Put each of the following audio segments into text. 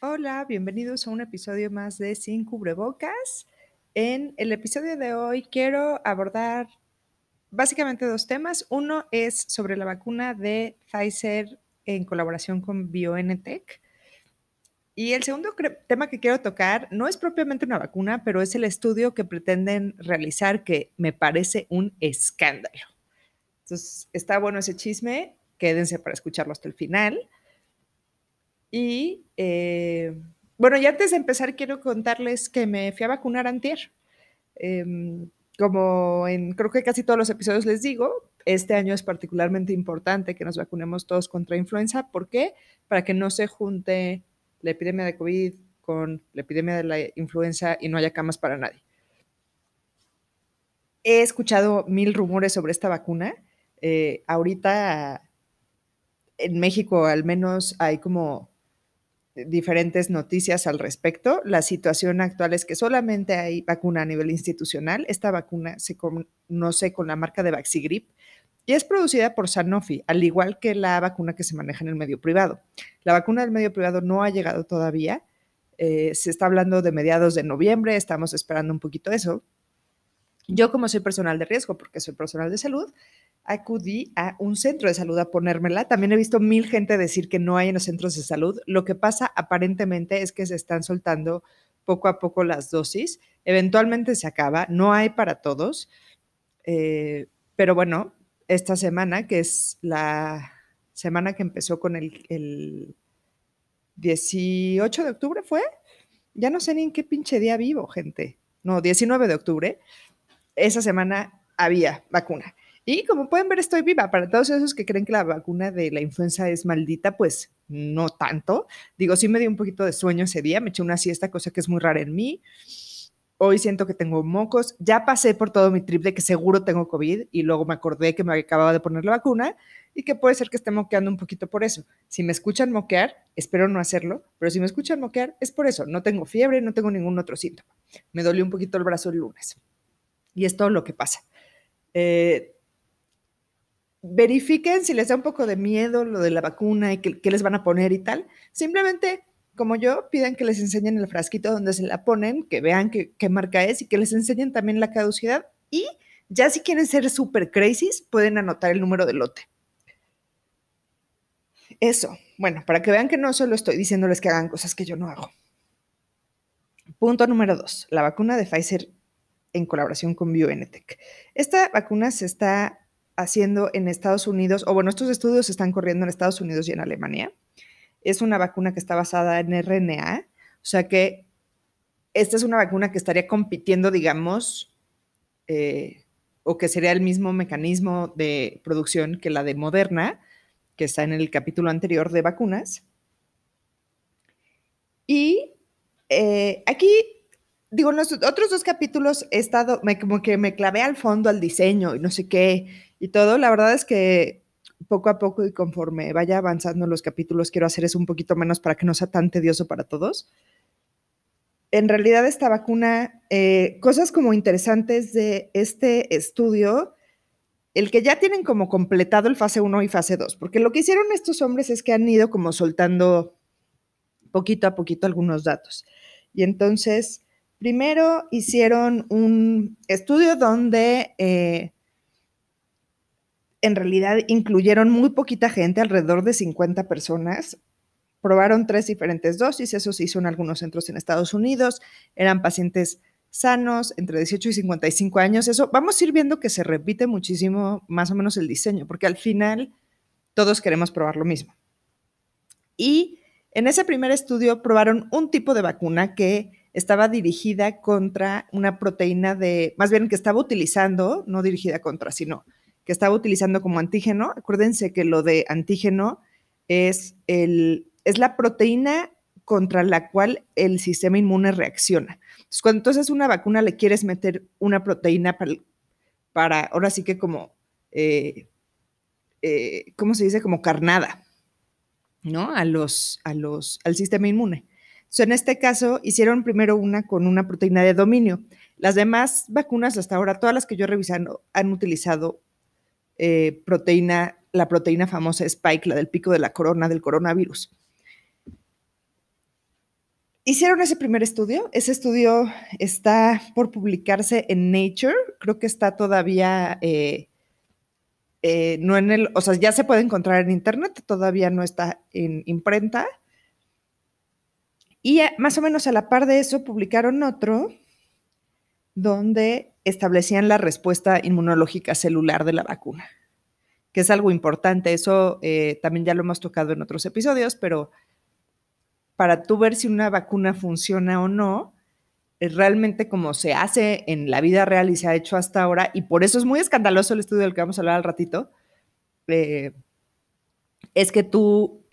Hola, bienvenidos a un episodio más de Sin Cubrebocas. En el episodio de hoy quiero abordar básicamente dos temas. Uno es sobre la vacuna de Pfizer en colaboración con BioNTech. Y el segundo tema que quiero tocar no es propiamente una vacuna, pero es el estudio que pretenden realizar que me parece un escándalo. Entonces, está bueno ese chisme, quédense para escucharlo hasta el final. Y eh, bueno, y antes de empezar, quiero contarles que me fui a vacunar antier. Em, como en creo que casi todos los episodios les digo, este año es particularmente importante que nos vacunemos todos contra influenza. ¿Por qué? Para que no se junte la epidemia de COVID con la epidemia de la influenza y no haya camas para nadie. He escuchado mil rumores sobre esta vacuna. Eh, ahorita en México al menos hay como diferentes noticias al respecto. La situación actual es que solamente hay vacuna a nivel institucional. Esta vacuna se conoce con la marca de Vaxigrip y es producida por Sanofi, al igual que la vacuna que se maneja en el medio privado. La vacuna del medio privado no ha llegado todavía. Eh, se está hablando de mediados de noviembre, estamos esperando un poquito eso. Yo como soy personal de riesgo, porque soy personal de salud, acudí a un centro de salud a ponérmela. También he visto mil gente decir que no hay en los centros de salud. Lo que pasa aparentemente es que se están soltando poco a poco las dosis. Eventualmente se acaba, no hay para todos. Eh, pero bueno, esta semana, que es la semana que empezó con el, el 18 de octubre, ¿fue? Ya no sé ni en qué pinche día vivo, gente. No, 19 de octubre. Esa semana había vacuna. Y como pueden ver, estoy viva. Para todos esos que creen que la vacuna de la influenza es maldita, pues no tanto. Digo, sí me dio un poquito de sueño ese día, me eché una siesta, cosa que es muy rara en mí. Hoy siento que tengo mocos. Ya pasé por todo mi trip de que seguro tengo COVID y luego me acordé que me acababa de poner la vacuna y que puede ser que esté moqueando un poquito por eso. Si me escuchan moquear, espero no hacerlo, pero si me escuchan moquear es por eso. No tengo fiebre, no tengo ningún otro síntoma. Me dolió un poquito el brazo el lunes. Y es todo lo que pasa. Eh, verifiquen si les da un poco de miedo lo de la vacuna y qué, les van a poner y tal. Simplemente, como yo, piden que les enseñen el frasquito donde se la ponen, que vean qué, marca es y que les enseñen también la caducidad. Y ya si quieren ser súper crazy, pueden anotar el número de lote. Eso, bueno, para que vean que no solo estoy diciéndoles que hagan cosas que yo no hago. Punto número dos, la vacuna de Pfizer en colaboración con BioNTech. Esta vacuna se está haciendo en Estados Unidos, o bueno, estos estudios están corriendo en Estados Unidos y en Alemania. Es una vacuna que está basada en RNA, o sea que esta es una vacuna que estaría compitiendo, digamos, eh, o que sería el mismo mecanismo de producción que la de Moderna, que está en el capítulo anterior de vacunas. Y eh, aquí, digo, en los otros dos capítulos he estado, me, como que me clavé al fondo al diseño y no sé qué, y todo. La verdad es que poco a poco y conforme vaya avanzando los capítulos, quiero hacer eso un poquito menos para que no sea tan tedioso para todos. En realidad, esta vacuna, eh, cosas como interesantes de este estudio, el que ya tienen como completado el fase 1 y fase 2, porque lo que hicieron estos hombres es que han ido como soltando poquito a poquito algunos datos. Y entonces, primero hicieron un estudio donde eh, en realidad incluyeron muy poquita gente, alrededor de 50 personas. Probaron tres diferentes dosis, eso se hizo en algunos centros en Estados Unidos, eran pacientes sanos, entre 18 y 55 años. Eso vamos a ir viendo que se repite muchísimo más o menos el diseño, porque al final todos queremos probar lo mismo. Y en ese primer estudio probaron un tipo de vacuna que estaba dirigida contra una proteína de, más bien que estaba utilizando, no dirigida contra, sino que estaba utilizando como antígeno. Acuérdense que lo de antígeno es, el, es la proteína contra la cual el sistema inmune reacciona. Entonces, cuando entonces una vacuna le quieres meter una proteína para, ahora sí que como, eh, eh, ¿cómo se dice? Como carnada, ¿no? A los, a los, al sistema inmune. Entonces, en este caso, hicieron primero una con una proteína de dominio. Las demás vacunas hasta ahora, todas las que yo he revisado, han utilizado eh, proteína, la proteína famosa Spike, la del pico de la corona del coronavirus. hicieron ese primer estudio. Ese estudio está por publicarse en Nature. Creo que está todavía, eh, eh, no en el, o sea, ya se puede encontrar en Internet, todavía no está en imprenta. Y más o menos a la par de eso publicaron otro donde establecían la respuesta inmunológica celular de la vacuna, que es algo importante. Eso eh, también ya lo hemos tocado en otros episodios, pero para tú ver si una vacuna funciona o no, es realmente como se hace en la vida real y se ha hecho hasta ahora, y por eso es muy escandaloso el estudio del que vamos a hablar al ratito, eh, es que tú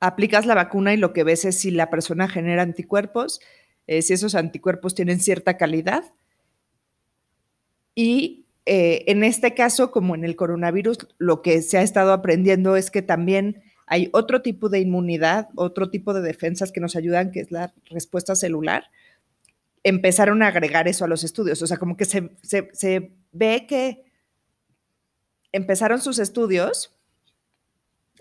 aplicas la vacuna y lo que ves es si la persona genera anticuerpos, eh, si esos anticuerpos tienen cierta calidad. Y eh, en este caso, como en el coronavirus, lo que se ha estado aprendiendo es que también hay otro tipo de inmunidad, otro tipo de defensas que nos ayudan, que es la respuesta celular. Empezaron a agregar eso a los estudios. O sea, como que se, se ve que empezaron sus estudios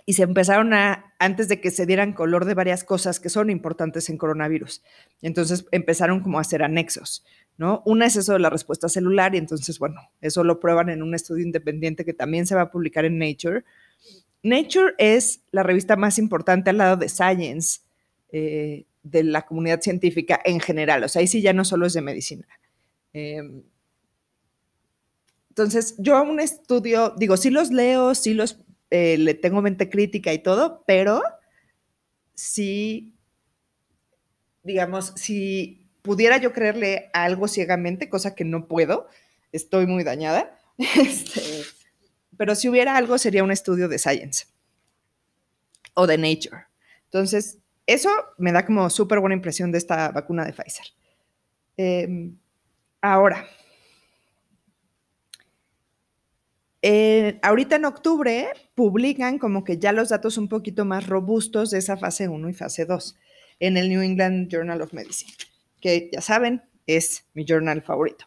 y se empezaron a, antes de que se dieran color de varias cosas que son importantes en coronavirus. Entonces empezaron como a hacer anexos, ¿no? Una es eso de la respuesta celular y entonces, bueno, eso lo prueban en un estudio independiente que también se va a publicar en Nature. Nature es la revista más importante al lado de Science eh, de la comunidad científica en general, o sea, ahí sí ya no solo es de medicina. Em, entonces, yo un estudio, digo, sí los leo, sí los eh, le tengo mente crítica y todo, pero si, digamos, si pudiera yo creerle algo ciegamente, cosa que no puedo, estoy muy dañada, este, pero si hubiera algo sería un estudio de Science o de Nature. Entonces, eso me da como súper buena impresión de esta vacuna de Pfizer. Em, ahora, ahorita en octubre publican como que ya los datos un poquito más robustos de esa fase 1 y fase 2 en el New England Journal of Medicine, que ya saben, es mi journal favorito.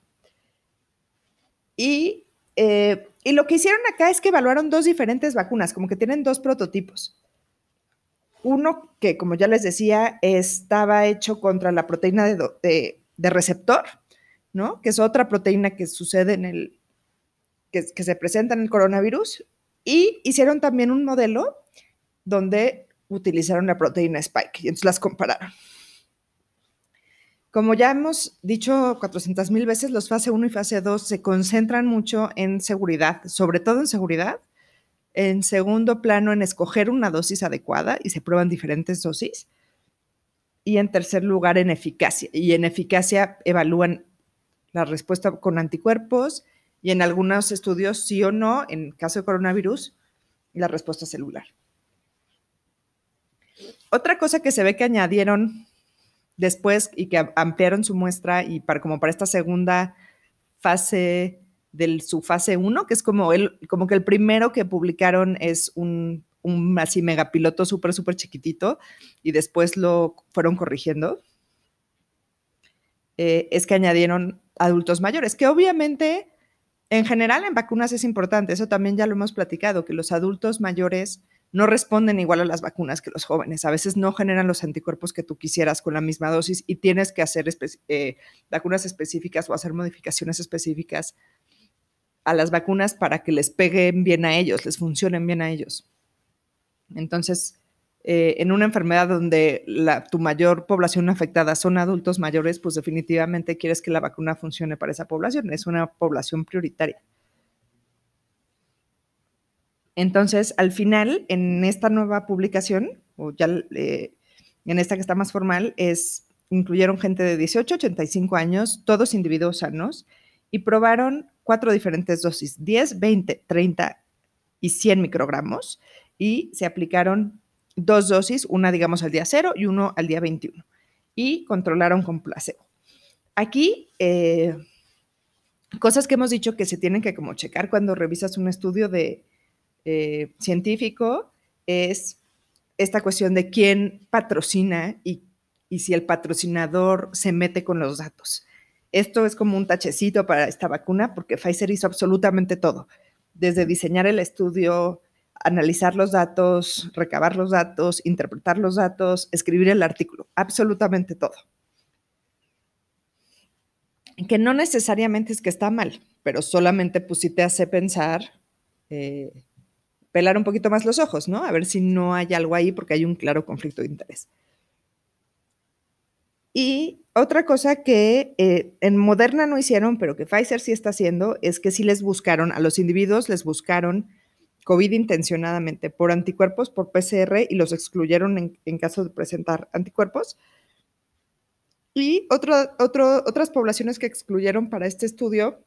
Y, eh, y lo que hicieron acá es que evaluaron dos diferentes vacunas, como que tienen dos prototipos. Uno que, como ya les decía, estaba hecho contra la proteína de, de receptor, ¿no? Que es otra proteína que sucede en el, que, se presenta en el coronavirus y hicieron también un modelo donde utilizaron la proteína Spike y entonces las compararon. Como ya hemos dicho 400 mil veces, los fase 1 y fase 2 se concentran mucho en seguridad, sobre todo en seguridad. En segundo plano, en escoger una dosis adecuada y se prueban diferentes dosis. Y en tercer lugar, en eficacia. Y en eficacia evalúan la respuesta con anticuerpos y en algunos estudios sí o no, en caso de coronavirus, la respuesta celular. Otra cosa que se ve que añadieron después y que ampliaron su muestra y para como para esta segunda fase de su fase 1, que es como, el, como que el primero que publicaron es un, un así megapiloto súper, súper chiquitito y después lo fueron corrigiendo, eh, es que añadieron adultos mayores, que obviamente en general, en vacunas es importante, eso también ya lo hemos platicado, que los adultos mayores no responden igual a las vacunas que los jóvenes. A veces no generan los anticuerpos que tú quisieras con la misma dosis y tienes que hacer eh, vacunas específicas o hacer modificaciones específicas a las vacunas para que les peguen bien a ellos, les funcionen bien a ellos. Entonces, eh, en una enfermedad donde tu mayor población afectada son adultos mayores, pues definitivamente quieres que la vacuna funcione para esa población. Es una población prioritaria. Entonces, al final, en esta nueva publicación, o ya eh, en esta que está más formal, es incluyeron gente de 18 a 85 años, todos individuos sanos, y probaron cuatro diferentes dosis, 10, 20, 30 y 100 microgramos, y se aplicaron dos dosis, una digamos al día cero y uno al día 21, y controlaron con placebo. Aquí, eh, cosas que hemos dicho que se tienen que como checar cuando revisas un estudio de eh, científico es esta cuestión de quién patrocina y, si el patrocinador se mete con los datos. Esto es como un tachecito para esta vacuna porque Pfizer hizo absolutamente todo, desde diseñar el estudio, analizar los datos, recabar los datos, interpretar los datos, escribir el artículo, absolutamente todo. Que no necesariamente es que está mal, pero solamente pues sí te hace pensar, eh, pelar un poquito más los ojos, ¿no? A ver si no hay algo ahí porque hay un claro conflicto de interés. Y otra cosa que eh, en Moderna no hicieron, pero que Pfizer sí está haciendo, es que sí les buscaron, a los individuos les buscaron COVID intencionadamente por anticuerpos, por PCR, y los excluyeron en, caso de presentar anticuerpos. Y otras poblaciones que excluyeron para este estudio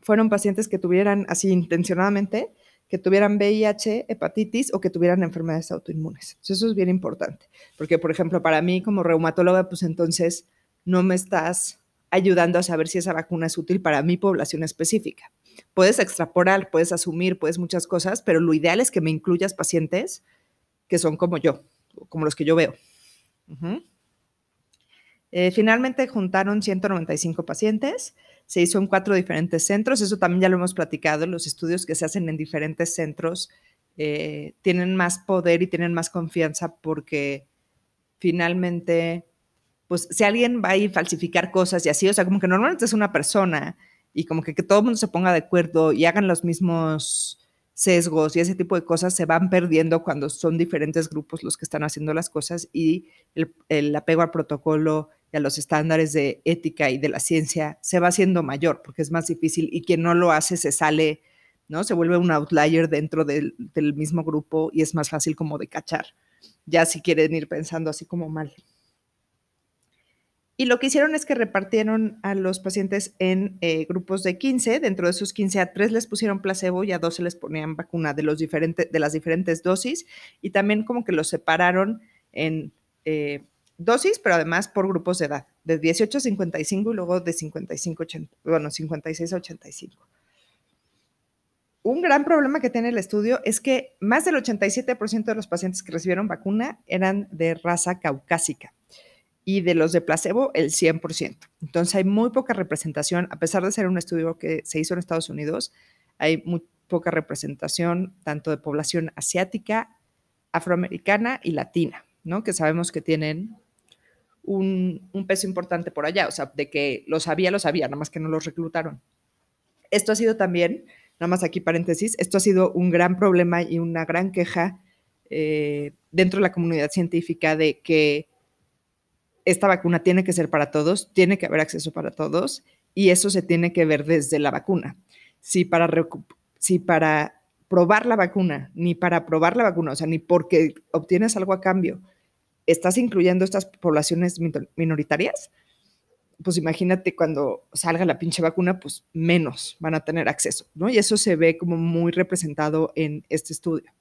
fueron pacientes que tuvieran así intencionadamente que tuvieran VIH, hepatitis o que tuvieran enfermedades autoinmunes. Eso es bien importante, porque por ejemplo, para mí como reumatóloga, pues entonces no me estás ayudando a saber si esa vacuna es útil para mi población específica. Puedes extrapolar, puedes asumir, puedes muchas cosas, pero lo ideal es que me incluyas pacientes que son como yo, como los que yo veo. Eh, finalmente juntaron 195 pacientes se hizo en cuatro diferentes centros, eso también ya lo hemos platicado, los estudios que se hacen en diferentes centros eh, tienen más poder y tienen más confianza porque finalmente, pues si alguien va a ir falsificar cosas y así, o sea, como que normalmente es una persona y como que, que todo el mundo se ponga de acuerdo y hagan los mismos sesgos y ese tipo de cosas se van perdiendo cuando son diferentes grupos los que están haciendo las cosas y el apego al protocolo y a los estándares de ética y de la ciencia se va haciendo mayor porque es más difícil y quien no lo hace se sale, ¿no? Se vuelve un outlier dentro del, mismo grupo y es más fácil como de cachar, ya si quieren ir pensando así como mal. Y lo que hicieron es que repartieron a los pacientes en eh, grupos de 15. Dentro de esos 15, a 3 les pusieron placebo y a 2 se les ponían vacuna de, los diferentes, de las diferentes dosis. Y también como que los separaron en eh, dosis, pero además por grupos de edad, de 18 a 55 y luego de 55 80, bueno, 56 a 85. Un gran problema que tiene el estudio es que más del 87% de los pacientes que recibieron vacuna eran de raza caucásica y de los de placebo el 100%. Entonces hay muy poca representación, a pesar de ser un estudio que se hizo en Estados Unidos, hay muy poca representación tanto de población asiática, afroamericana y latina, ¿no? Que sabemos que tienen un, peso importante por allá, o sea, de que lo sabía, lo sabía, nada más que no los reclutaron. Esto ha sido también, nada más aquí paréntesis, esto ha sido un gran problema y una gran queja eh, dentro de la comunidad científica de que esta vacuna tiene que ser para todos, tiene que haber acceso para todos y eso se tiene que ver desde la vacuna. Si para, si para probar la vacuna, ni para probar la vacuna, o sea, ni porque obtienes algo a cambio, estás incluyendo estas poblaciones minoritarias, pues imagínate cuando salga la pinche vacuna, pues menos van a tener acceso, ¿no? Y eso se ve como muy representado en este estudio.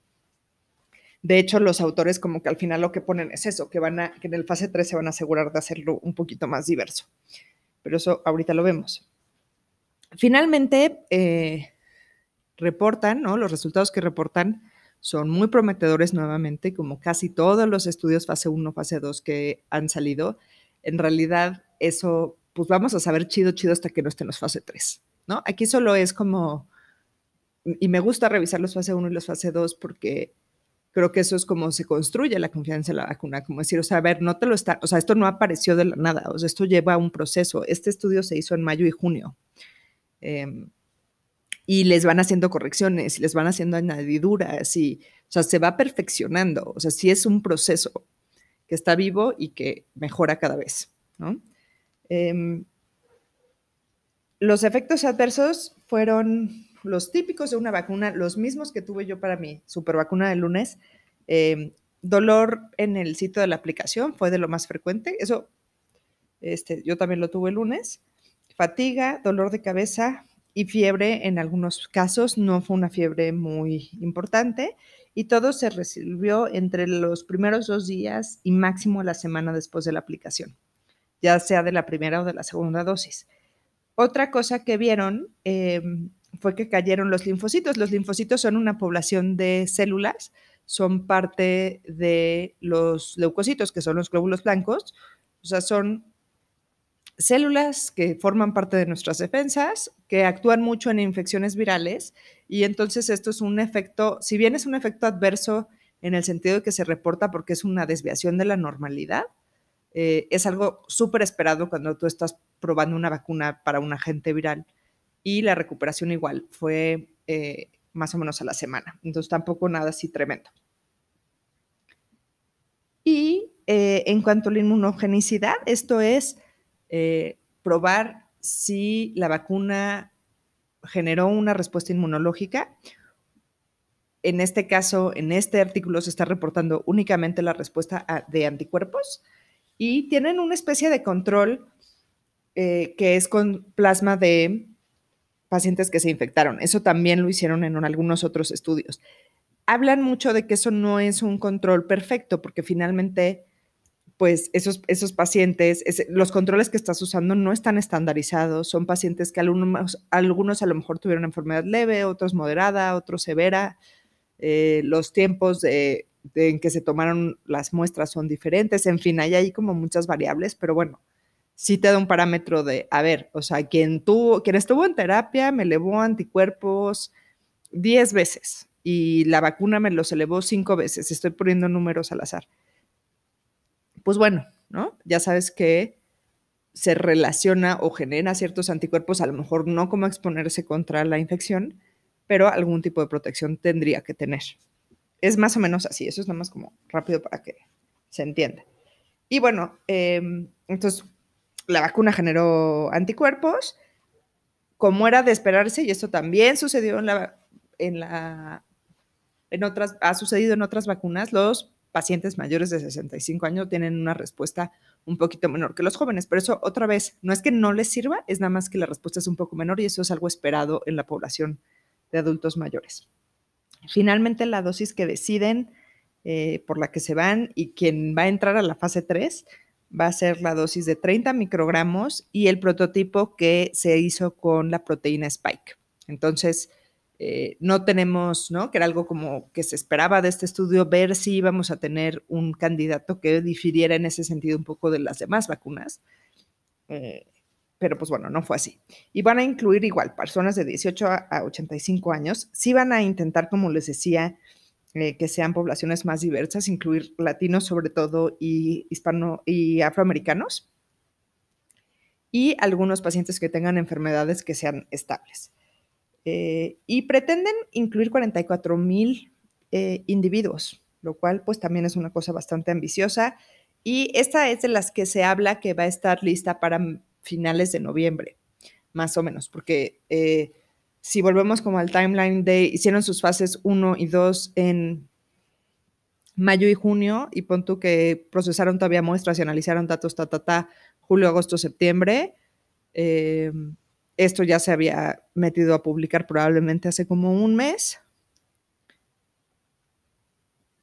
De hecho, los autores como que al final lo que ponen es eso, que van a, que en el fase 3 se van a asegurar de hacerlo un poquito más diverso. Pero eso ahorita lo vemos. Finalmente, eh, reportan, ¿no? Los resultados que reportan son muy prometedores nuevamente, como casi todos los estudios fase 1, fase 2 que han salido. En realidad, eso, pues vamos a saber chido, chido hasta que no estemos fase 3, ¿no? Aquí solo es como, y me gusta revisar los fase 1 y los fase 2 porque creo que eso es como se construye la confianza en la vacuna, como decir, o sea, a ver, no te lo está, o sea, esto no apareció de la nada, o sea, esto lleva un proceso. Este estudio se hizo en mayo y junio. Eh, y les van haciendo correcciones, les van haciendo añadiduras y, o sea, se va perfeccionando. O sea, sí es un proceso que está vivo y que mejora cada vez. Em, los efectos adversos fueron los típicos de una vacuna, los mismos que tuve yo para mi super vacuna del lunes. Em, dolor en el sitio de la aplicación fue de lo más frecuente. Eso, este, yo también lo tuve el lunes. Fatiga, dolor de cabeza, y fiebre en algunos casos, no fue una fiebre muy importante y todo se resolvió entre los primeros dos días y máximo la semana después de la aplicación, ya sea de la primera o de la segunda dosis. Otra cosa que vieron em, fue que cayeron los linfocitos. Los linfocitos son una población de células, son parte de los leucocitos, que son los glóbulos blancos, o sea, son células que forman parte de nuestras defensas, que actúan mucho en infecciones virales, y entonces esto es un efecto, si bien es un efecto adverso en el sentido de que se reporta porque es una desviación de la normalidad, eh, es algo súper esperado cuando tú estás probando una vacuna para un agente viral y la recuperación igual fue eh, más o menos a la semana. Entonces tampoco nada así tremendo. Y eh, en cuanto a la inmunogenicidad, esto es probar si la vacuna generó una respuesta inmunológica. En este caso, en este artículo se está reportando únicamente la respuesta de anticuerpos y tienen una especie de control eh, que es con plasma de pacientes que se infectaron. Eso también lo hicieron en algunos otros estudios. Hablan mucho de que eso no es un control perfecto porque finalmente, pues esos, esos pacientes, los controles que estás usando no están estandarizados. Son pacientes que algunos, algunos a lo mejor tuvieron enfermedad leve, otros moderada, otros severa. Eh, los tiempos de en que se tomaron las muestras son diferentes, en fin, hay ahí como muchas variables, pero bueno, sí te da un parámetro de, a ver, o sea, quien, tuvo, quien estuvo en terapia me elevó anticuerpos 10 veces y la vacuna me los elevó 5 veces, estoy poniendo números al azar. Pues bueno, ¿no? Ya sabes que se relaciona o genera ciertos anticuerpos, a lo mejor no como exponerse contra la infección, pero algún tipo de protección tendría que tener es más o menos así, eso es nada más como rápido para que se entienda. Y bueno, em, entonces la vacuna generó anticuerpos, como era de esperarse, y esto también sucedió en la, en la, en otras, ha sucedido en otras vacunas, los pacientes mayores de 65 años tienen una respuesta un poquito menor que los jóvenes, pero eso otra vez, no es que no les sirva, es nada más que la respuesta es un poco menor y eso es algo esperado en la población de adultos mayores. Finalmente, la dosis que deciden eh, por la que se van y quien va a entrar a la fase 3 va a ser la dosis de 30 microgramos y el prototipo que se hizo con la proteína Spike. Entonces, eh, no tenemos, ¿no? Que era algo como que se esperaba de este estudio, ver si íbamos a tener un candidato que difiriera en ese sentido un poco de las demás vacunas. Eh, pero pues bueno, no fue así. Y van a incluir igual personas de 18 a 85 años. Sí van a intentar, como les decía, eh, que sean poblaciones más diversas, incluir latinos sobre todo y hispano y afroamericanos. Y algunos pacientes que tengan enfermedades que sean estables. Eh, y pretenden incluir 44 mil eh, individuos, lo cual pues también es una cosa bastante ambiciosa. Y esta es de las que se habla que va a estar lista para finales de noviembre, más o menos, porque eh, si volvemos como al timeline de, hicieron sus fases 1 y 2 en mayo y junio, y pon tú que procesaron todavía muestras y analizaron datos, ta, ta, ta, julio, agosto, septiembre. Esto ya se había metido a publicar probablemente hace como un mes.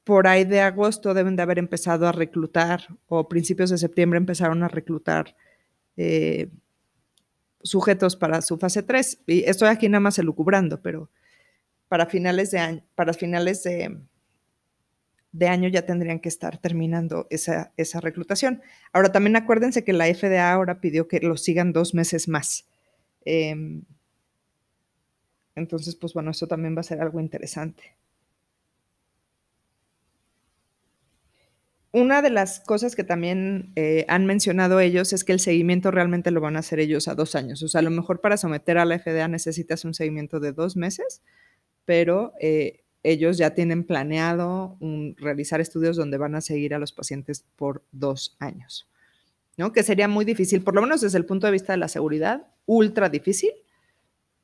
Por ahí de agosto deben de haber empezado a reclutar, o principios de septiembre empezaron a reclutar eh, sujetos para su fase 3. Y estoy aquí nada más elucubrando, pero para finales de año, para finales de, de año ya tendrían que estar terminando esa, esa, reclutación. Ahora también acuérdense que la FDA ahora pidió que lo sigan dos meses más. Em, entonces, pues bueno, eso también va a ser algo interesante. una de las cosas que también eh, han mencionado ellos es que el seguimiento realmente lo van a hacer ellos a dos años. O sea, a lo mejor para someter a la FDA necesitas un seguimiento de dos meses, pero eh, ellos ya tienen planeado realizar estudios donde van a seguir a los pacientes por dos años, ¿no? Que sería muy difícil, por lo menos desde el punto de vista de la seguridad, ultra difícil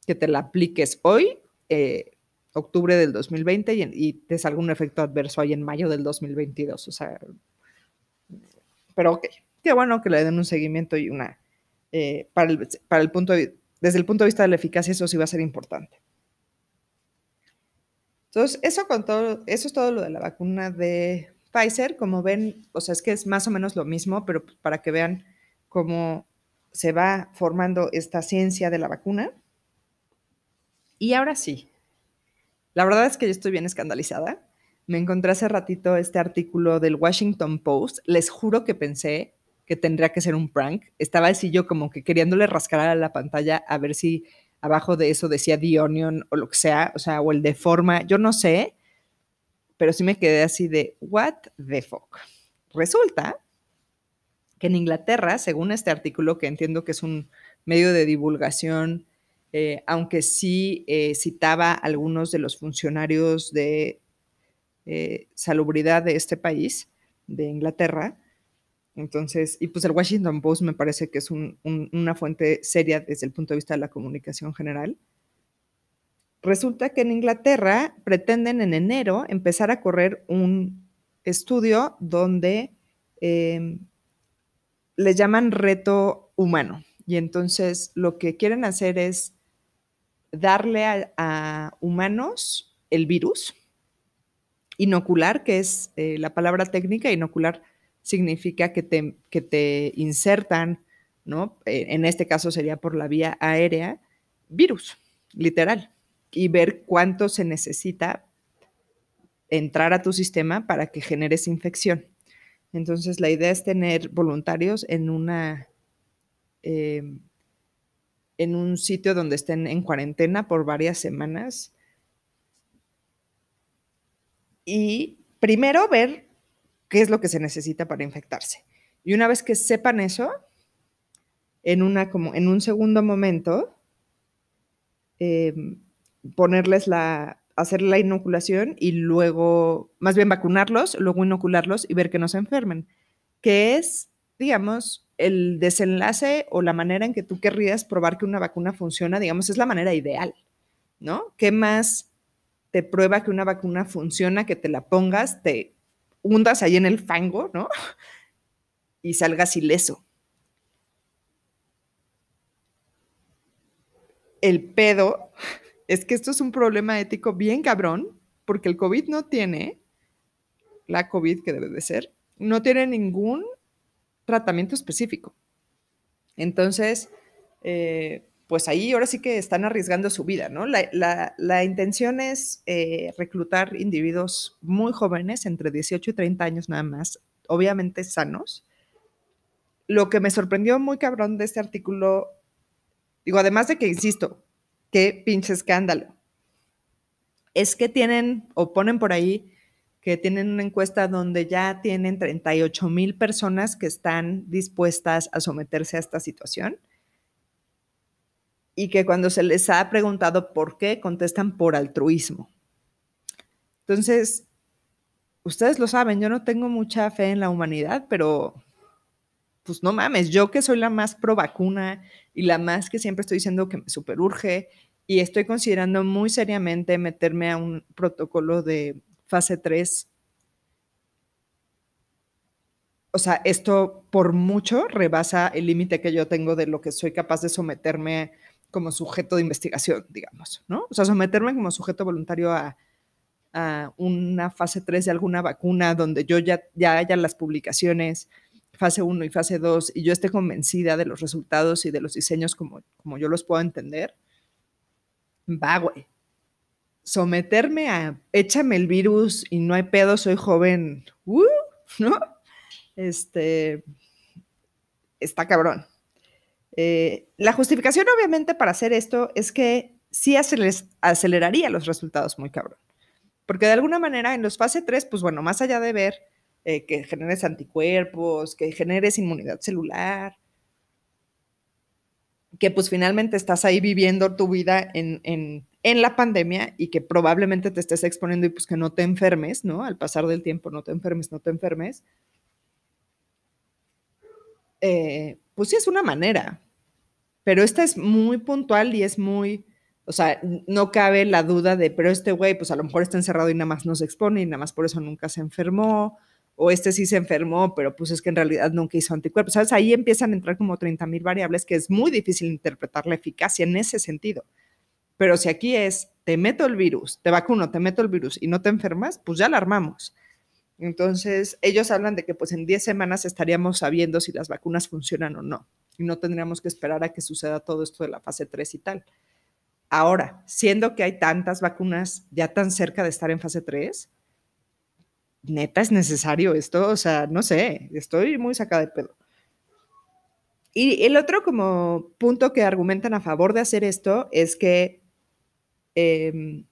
que te la apliques hoy. Eh, octubre del 2020 y, te salga un efecto adverso ahí en mayo del 2022. O sea, pero ok, qué bueno que le den un seguimiento y una, eh, para, el, para el punto desde el punto de vista de la eficacia, eso sí va a ser importante. Entonces, eso, con todo, eso es todo lo de la vacuna de Pfizer. Como ven, o sea, es que es más o menos lo mismo, pero para que vean cómo se va formando esta ciencia de la vacuna. Y ahora sí, la verdad es que yo estoy bien escandalizada. Me encontré hace ratito este artículo del Washington Post. Les juro que pensé que tendría que ser un prank. Estaba así yo como que queriéndole rascar a la pantalla a ver si abajo de eso decía The Onion o lo que sea, o sea, o el de forma, yo no sé, pero sí me quedé así de, what the fuck. Resulta que en Inglaterra, según este artículo, que entiendo que es un medio de divulgación, eh, aunque sí eh, citaba algunos de los funcionarios de eh, salubridad de este país, de Inglaterra, entonces, y pues el Washington Post me parece que es una fuente seria desde el punto de vista de la comunicación general. Resulta que en Inglaterra pretenden en enero empezar a correr un estudio donde eh, le llaman reto humano. Y entonces lo que quieren hacer es darle a, humanos el virus, inocular, que es eh, la palabra técnica, inocular significa que te, que te insertan, ¿no? Eh, en este caso sería por la vía aérea, virus, literal, y ver cuánto se necesita entrar a tu sistema para que generes infección. Entonces, la idea es tener voluntarios en una... Em, en un sitio donde estén en cuarentena por varias semanas. Y primero ver qué es lo que se necesita para infectarse. Y una vez que sepan eso, en, una, como, en un segundo momento, em, ponerles la, hacer la inoculación y luego, más bien vacunarlos, luego inocularlos y ver que no se enfermen, que es, digamos, el desenlace o la manera en que tú querrías probar que una vacuna funciona, digamos, es la manera ideal, ¿no? ¿Qué más te prueba que una vacuna funciona, que te la pongas, te hundas ahí en el fango, ¿no? Y salgas ileso. El pedo es que esto es un problema ético bien cabrón, porque el COVID no tiene, la COVID que debe de ser, no tiene ningún tratamiento específico. Entonces, eh, pues ahí ahora sí que están arriesgando su vida, ¿no? La, intención es eh, reclutar individuos muy jóvenes, entre 18 y 30 años nada más, obviamente sanos. Lo que me sorprendió muy cabrón de este artículo, digo, además de que, insisto, qué pinche escándalo, es que tienen o ponen por ahí que tienen una encuesta donde ya tienen 38 mil personas que están dispuestas a someterse a esta situación y que cuando se les ha preguntado por qué, contestan por altruismo. Entonces, ustedes lo saben, yo no tengo mucha fe en la humanidad, pero pues no mames, yo que soy la más pro vacuna y la más que siempre estoy diciendo que me superurge y estoy considerando muy seriamente meterme a un protocolo de fase 3. O sea, esto por mucho rebasa el límite que yo tengo de lo que soy capaz de someterme como sujeto de investigación, digamos, ¿no? O sea, someterme como sujeto voluntario a, una fase 3 de alguna vacuna donde yo ya, ya haya las publicaciones, fase 1 y fase 2, y yo esté convencida de los resultados y de los diseños como, como yo los puedo entender, va, güey. Someterme a, échame el virus y no hay pedo, soy joven, uh, ¿no? Este, está cabrón. Eh, la justificación, obviamente, para hacer esto es que sí aceleraría los resultados muy cabrón. Porque de alguna manera en los fase 3, pues bueno, más allá de ver eh, que generes anticuerpos, que generes inmunidad celular, que pues finalmente estás ahí viviendo tu vida en, en, en, la pandemia y que probablemente te estés exponiendo y pues que no te enfermes, ¿no? Al pasar del tiempo no te enfermes, no te enfermes. Eh, pues sí es una manera, pero esta es muy puntual y es muy, o sea, no cabe la duda de, pero este güey, pues a lo mejor está encerrado y nada más no se expone y nada más por eso nunca se enfermó, o este sí se enfermó, pero pues es que en realidad nunca hizo anticuerpos, ¿sabes? Ahí empiezan a entrar como 30 mil variables que es muy difícil interpretar la eficacia en ese sentido. Pero si aquí es, te meto el virus, te vacuno, te meto el virus y no te enfermas, pues ya la armamos. Entonces, ellos hablan de que pues en 10 semanas estaríamos sabiendo si las vacunas funcionan o no. Y no tendríamos que esperar a que suceda todo esto de la fase 3 y tal. Ahora, siendo que hay tantas vacunas ya tan cerca de estar en fase 3, neta es necesario esto, o sea, no sé, estoy muy sacada de pedo. Y el otro como punto que argumentan a favor de hacer esto es que em,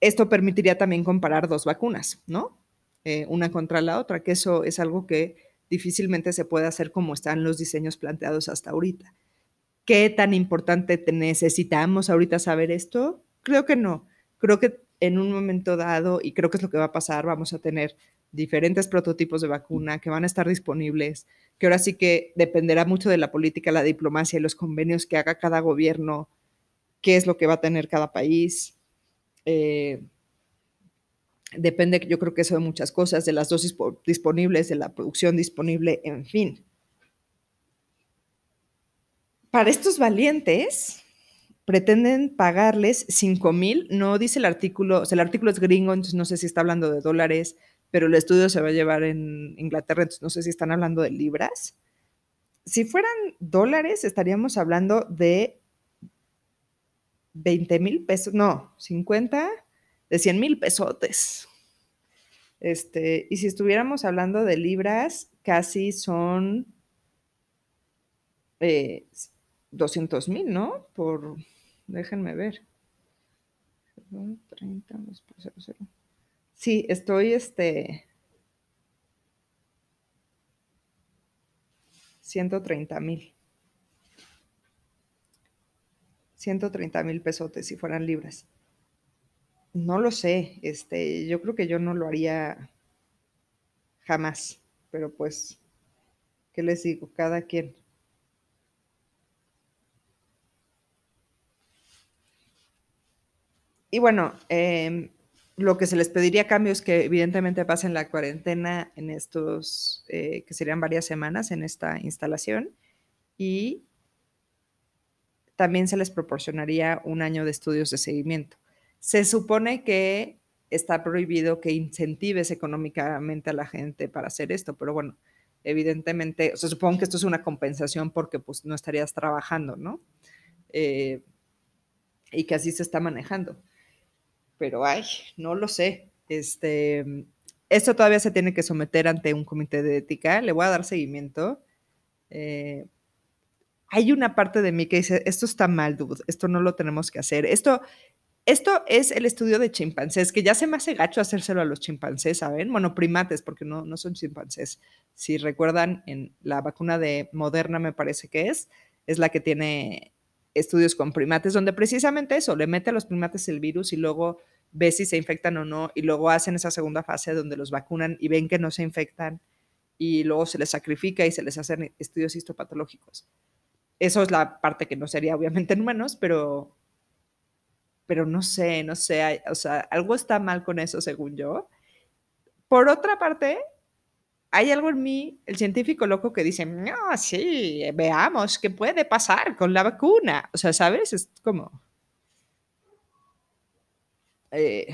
esto permitiría también comparar dos vacunas, ¿no? Eh, una contra la otra, que eso es algo que difícilmente se puede hacer como están los diseños planteados hasta ahorita. ¿Qué tan importante necesitamos ahorita saber esto? Creo que no. Creo que en un momento dado, y creo que es lo que va a pasar, vamos a tener diferentes prototipos de vacuna que van a estar disponibles, que ahora sí que dependerá mucho de la política, la diplomacia y los convenios que haga cada gobierno, qué es lo que va a tener cada país. Eh, depende, yo creo que eso de muchas cosas, de las dosis disponibles, de la producción disponible, en fin. Para estos valientes, pretenden pagarles 5 mil, no dice el artículo, o sea, el artículo es gringo, entonces no sé si está hablando de dólares, pero el estudio se va a llevar en Inglaterra, entonces no sé si están hablando de libras. Si fueran dólares, estaríamos hablando de 20 mil pesos, no, 50, de 100 mil pesotes. Este, y si estuviéramos hablando de libras, casi son 200 eh, mil, ¿no? Por, déjenme ver. 30 Sí, estoy este. 130 mil. 130 mil pesotes si fueran libras. No lo sé, este, yo creo que yo no lo haría jamás, pero pues, ¿qué les digo? Cada quien. Y bueno, eh, lo que se les pediría cambio es que evidentemente pasen la cuarentena en estos, eh, que serían varias semanas en esta instalación, y también se les proporcionaría un año de estudios de seguimiento. Se supone que está prohibido que incentives económicamente a la gente para hacer esto, pero bueno, evidentemente, o sea, supongo que esto es una compensación porque pues no estarías trabajando, ¿no? Eh, y que así se está manejando pero ay, no lo sé. Este, esto todavía se tiene que someter ante un comité de ética, le voy a dar seguimiento. Eh, hay una parte de mí que dice, esto está mal, dude, esto no lo tenemos que hacer. Esto, esto es el estudio de chimpancés, que ya se me hace gacho hacérselo a los chimpancés, ¿saben? Bueno, primates, porque no, no son chimpancés. Si recuerdan, en la vacuna de Moderna me parece que es, es la que tiene estudios con primates, donde precisamente eso, le mete a los primates el virus y luego ve si se infectan o no, y luego hacen esa segunda fase donde los vacunan y ven que no se infectan, y luego se les sacrifica y se les hacen estudios histopatológicos. Eso es la parte que no sería obviamente en humanos, pero, pero no sé, no sé, o sea, algo está mal con eso según yo. Por otra parte, hay algo en mí, el científico loco, que dice, no, sí, veamos qué puede pasar con la vacuna. O sea, ¿sabes? Es como... Eh,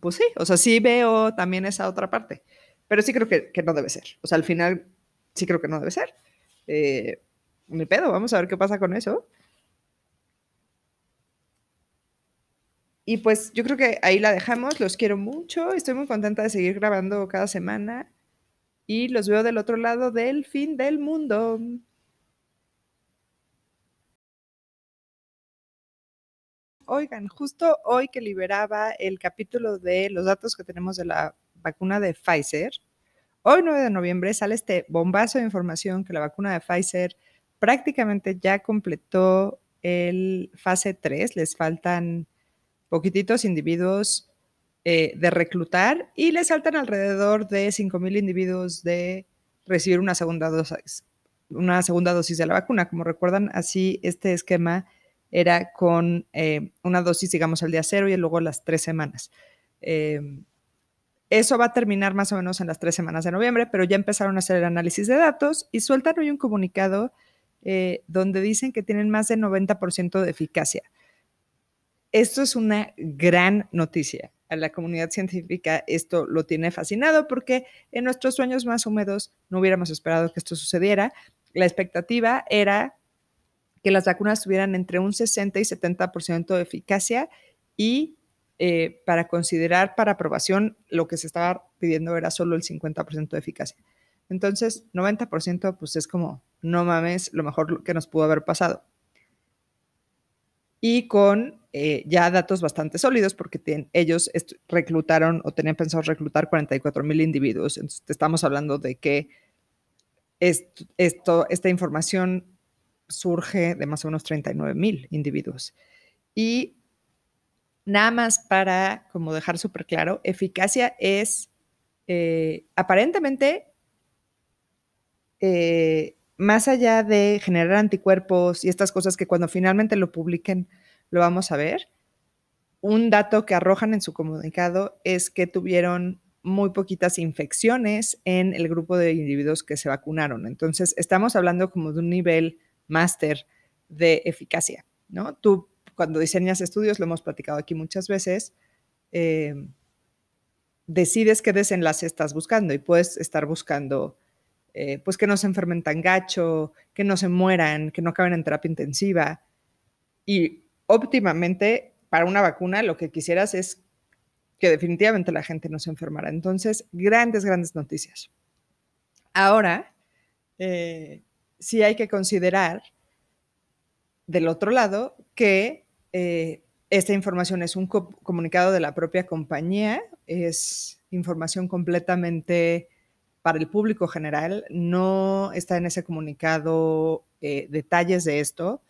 pues sí, o sea, sí veo también esa otra parte, pero sí creo que, no debe ser. O sea, al final sí creo que no debe ser. Eh, pedo, vamos a ver qué pasa con eso. Y pues yo creo que ahí la dejamos, los quiero mucho, estoy muy contenta de seguir grabando cada semana y los veo del otro lado del fin del mundo. Oigan, justo hoy que liberaba el capítulo de los datos que tenemos de la vacuna de Pfizer, hoy 9 de noviembre sale este bombazo de información que la vacuna de Pfizer prácticamente ya completó el fase 3, les faltan poquititos individuos eh, de reclutar y le saltan alrededor de 5.000 individuos de recibir una segunda, dosis, una segunda dosis de la vacuna. Como recuerdan, así este esquema era con eh, una dosis, digamos, al día cero y luego las tres semanas. Em, eso va a terminar más o menos en las tres semanas de noviembre, pero ya empezaron a hacer el análisis de datos y sueltan hoy un comunicado eh, donde dicen que tienen más de 90% de eficacia. Esto es una gran noticia a la comunidad científica esto lo tiene fascinado porque en nuestros sueños más húmedos no hubiéramos esperado que esto sucediera. La expectativa era que las vacunas tuvieran entre un 60 y 70% de eficacia y eh, para considerar para aprobación lo que se estaba pidiendo era solo el 50% de eficacia. Entonces, 90% pues es como no mames, lo mejor que nos pudo haber pasado. Y con eh, ya datos bastante sólidos, porque ellos reclutaron o tenían pensado reclutar 44 mil individuos. Entonces, estamos hablando de que esto, esta información surge de más o menos 39 mil individuos. Y nada más para como dejar súper claro, eficacia es eh, aparentemente eh, más allá de generar anticuerpos y estas cosas que cuando finalmente lo publiquen lo vamos a ver, un dato que arrojan en su comunicado es que tuvieron muy poquitas infecciones en el grupo de individuos que se vacunaron. Entonces, estamos hablando como de un nivel máster de eficacia, ¿no? Tú, cuando diseñas estudios, lo hemos platicado aquí muchas veces, eh, decides qué desenlace estás buscando y puedes estar buscando eh, pues que no se enfermen tan gacho, que no se mueran, que no acaben en terapia intensiva. Y óptimamente, para una vacuna, lo que quisieras es que definitivamente la gente no se enfermara. Entonces, grandes, grandes noticias. Ahora, eh, sí hay que considerar del otro lado que eh, esta información es un comunicado de la propia compañía, es información completamente para el público general. No está en ese comunicado eh, detalles de esto.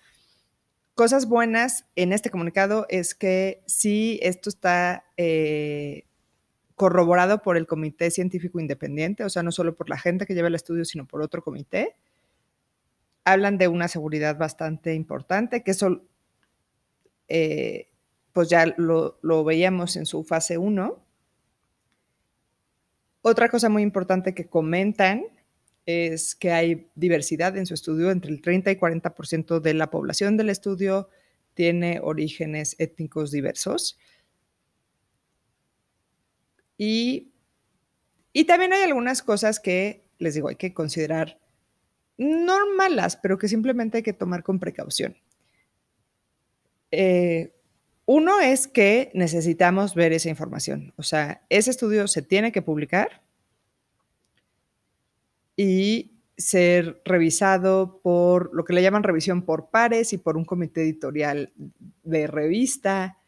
Cosas buenas en este comunicado es que sí, esto está eh, corroborado por el Comité Científico Independiente, o sea, no solo por la gente que lleva el estudio, sino por otro comité. Hablan de una seguridad bastante importante, que eso, eh, pues ya lo, lo veíamos en su fase 1 otra cosa muy importante que comentan es que hay diversidad en su estudio, entre el 30 y 40% de la población del estudio tiene orígenes étnicos diversos. Y, también hay algunas cosas que, les digo, hay que considerar no malas, pero que simplemente hay que tomar con precaución. Eh, uno es que necesitamos ver esa información. O sea, ese estudio se tiene que publicar y ser revisado por lo que le llaman revisión por pares y por un comité editorial de revista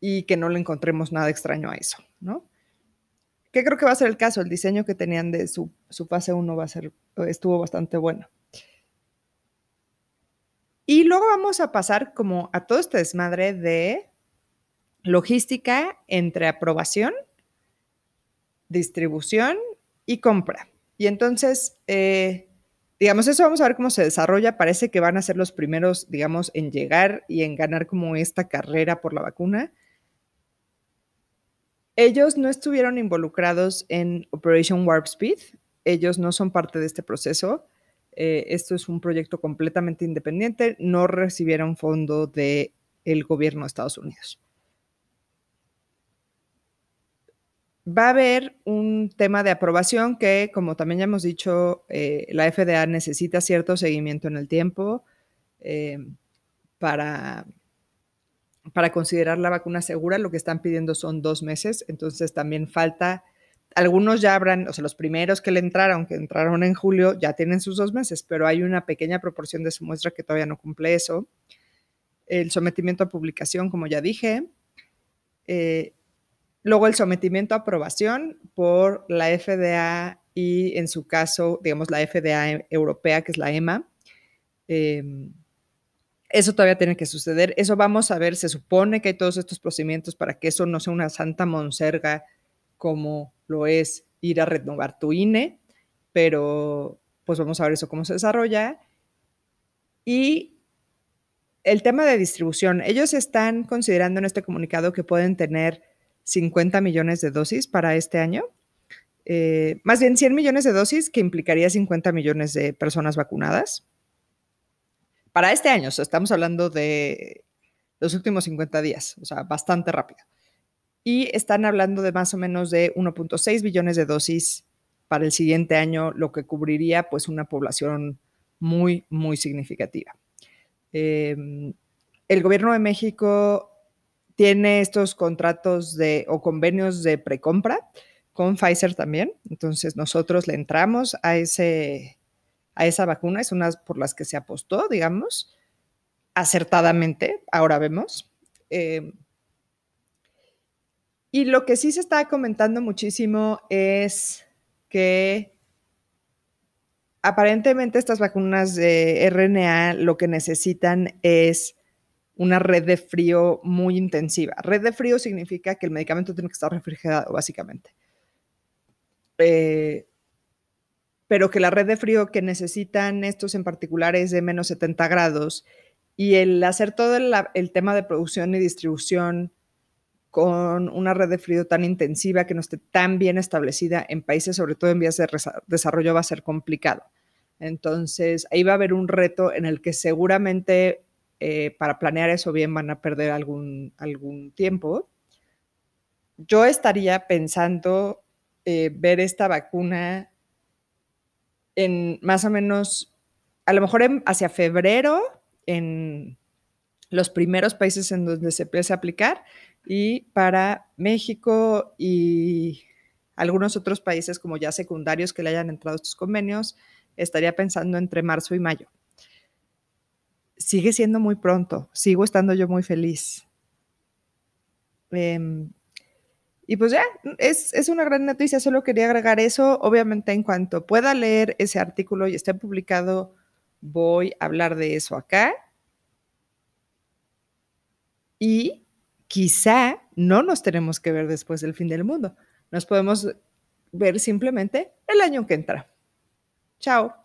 y que no le encontremos nada extraño a eso, ¿no? ¿Qué creo que va a ser el caso? El diseño que tenían de su, su fase 1 va a ser, estuvo bastante bueno. Y luego vamos a pasar como a todo este desmadre de logística entre aprobación, distribución y compra. Y entonces, eh, digamos, eso vamos a ver cómo se desarrolla. Parece que van a ser los primeros, digamos, en llegar y en ganar como esta carrera por la vacuna. Ellos no estuvieron involucrados en Operation Warp Speed. Ellos no son parte de este proceso. Eh, esto es un proyecto completamente independiente, no recibieron fondo del el gobierno de Estados Unidos. Va a haber un tema de aprobación que, como también ya hemos dicho, eh, la FDA necesita cierto seguimiento en el tiempo eh, para, para considerar la vacuna segura. Lo que están pidiendo son dos meses, entonces también falta algunos ya habrán, o sea, los primeros que le entraron, que entraron en julio, ya tienen sus dos meses, pero hay una pequeña proporción de su muestra que todavía no cumple eso. El sometimiento a publicación, como ya dije. Eh, luego el sometimiento a aprobación por la FDA y en su caso, digamos, la FDA europea, que es la EMA. Em, eso todavía tiene que suceder. Eso vamos a ver. Se supone que hay todos estos procedimientos para que eso no sea una santa monserga como lo es ir a renovar tu INE, pero pues vamos a ver eso cómo se desarrolla. Y el tema de distribución, ellos están considerando en este comunicado que pueden tener 50 millones de dosis para este año, eh, más bien 100 millones de dosis, que implicaría 50 millones de personas vacunadas. Para este año, estamos hablando de los últimos 50 días, o sea, bastante rápido y están hablando de más o menos de 1.6 billones de dosis para el siguiente año, lo que cubriría pues una población muy, muy significativa. Em, el gobierno de México tiene estos contratos de, o convenios de precompra con Pfizer también, entonces nosotros le entramos a ese, a esa vacuna, es una por las que se apostó, digamos, acertadamente, ahora vemos. Eh, y lo que sí se está comentando muchísimo es que aparentemente estas vacunas de RNA lo que necesitan es una red de frío muy intensiva. Red de frío significa que el medicamento tiene que estar refrigerado, básicamente. Eh, pero que la red de frío que necesitan estos en particular es de menos 70 grados y el hacer todo el, tema de producción y distribución con una red de frío tan intensiva que no esté tan bien establecida en países, sobre todo en vías de desarrollo, va a ser complicado. Entonces, ahí va a haber un reto en el que seguramente eh, para planear eso bien van a perder algún, algún tiempo. Yo estaría pensando eh, ver esta vacuna en más o menos, a lo mejor hacia febrero, en los primeros países en donde se empiece a aplicar, y para México y algunos otros países como ya secundarios que le hayan entrado estos convenios, estaría pensando entre marzo y mayo. Sigue siendo muy pronto, sigo estando yo muy feliz. Em, y pues ya, es, es, una gran noticia, solo quería agregar eso. Obviamente en cuanto pueda leer ese artículo y esté publicado, voy a hablar de eso acá. Y quizá no nos tenemos que ver después del fin del mundo. Nos podemos ver simplemente el año que entra. Chao.